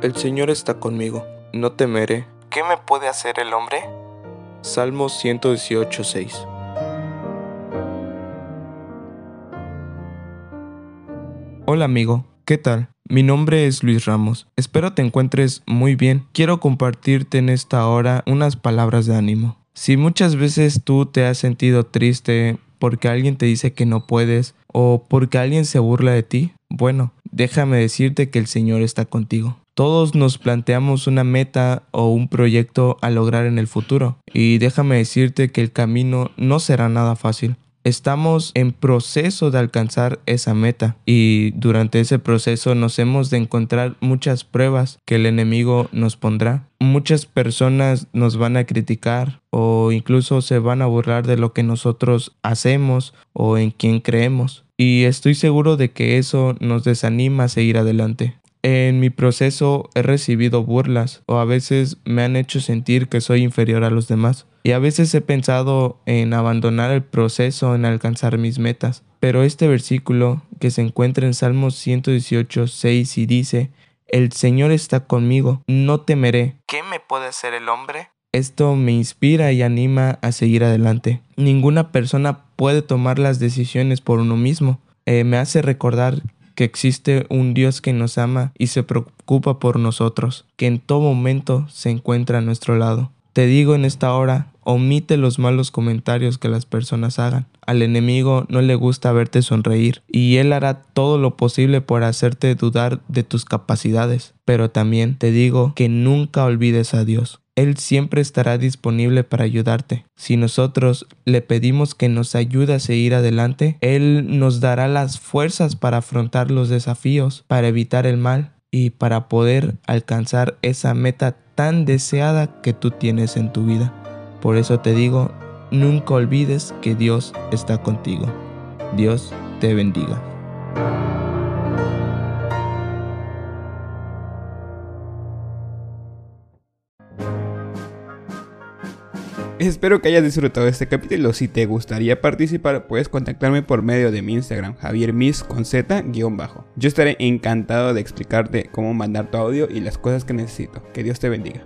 El Señor está conmigo, no temeré. ¿Qué me puede hacer el hombre? Salmos 118.6 Hola amigo, ¿qué tal? Mi nombre es Luis Ramos. Espero te encuentres muy bien. Quiero compartirte en esta hora unas palabras de ánimo. Si muchas veces tú te has sentido triste porque alguien te dice que no puedes o porque alguien se burla de ti, bueno, déjame decirte que el Señor está contigo. Todos nos planteamos una meta o un proyecto a lograr en el futuro y déjame decirte que el camino no será nada fácil. Estamos en proceso de alcanzar esa meta y durante ese proceso nos hemos de encontrar muchas pruebas que el enemigo nos pondrá. Muchas personas nos van a criticar o incluso se van a burlar de lo que nosotros hacemos o en quien creemos. Y estoy seguro de que eso nos desanima a seguir adelante. En mi proceso he recibido burlas o a veces me han hecho sentir que soy inferior a los demás. Y a veces he pensado en abandonar el proceso en alcanzar mis metas. Pero este versículo que se encuentra en Salmos 118, 6 y dice, El Señor está conmigo, no temeré. ¿Qué me puede hacer el hombre? Esto me inspira y anima a seguir adelante. Ninguna persona puede tomar las decisiones por uno mismo. Eh, me hace recordar que existe un Dios que nos ama y se preocupa por nosotros, que en todo momento se encuentra a nuestro lado. Te digo en esta hora, omite los malos comentarios que las personas hagan. Al enemigo no le gusta verte sonreír y él hará todo lo posible por hacerte dudar de tus capacidades. Pero también te digo que nunca olvides a Dios. Él siempre estará disponible para ayudarte. Si nosotros le pedimos que nos ayude a seguir adelante, Él nos dará las fuerzas para afrontar los desafíos, para evitar el mal y para poder alcanzar esa meta tan deseada que tú tienes en tu vida. Por eso te digo, nunca olvides que Dios está contigo. Dios te bendiga. Espero que hayas disfrutado este capítulo. Si te gustaría participar, puedes contactarme por medio de mi Instagram, javiermis con z bajo. Yo estaré encantado de explicarte cómo mandar tu audio y las cosas que necesito. Que Dios te bendiga.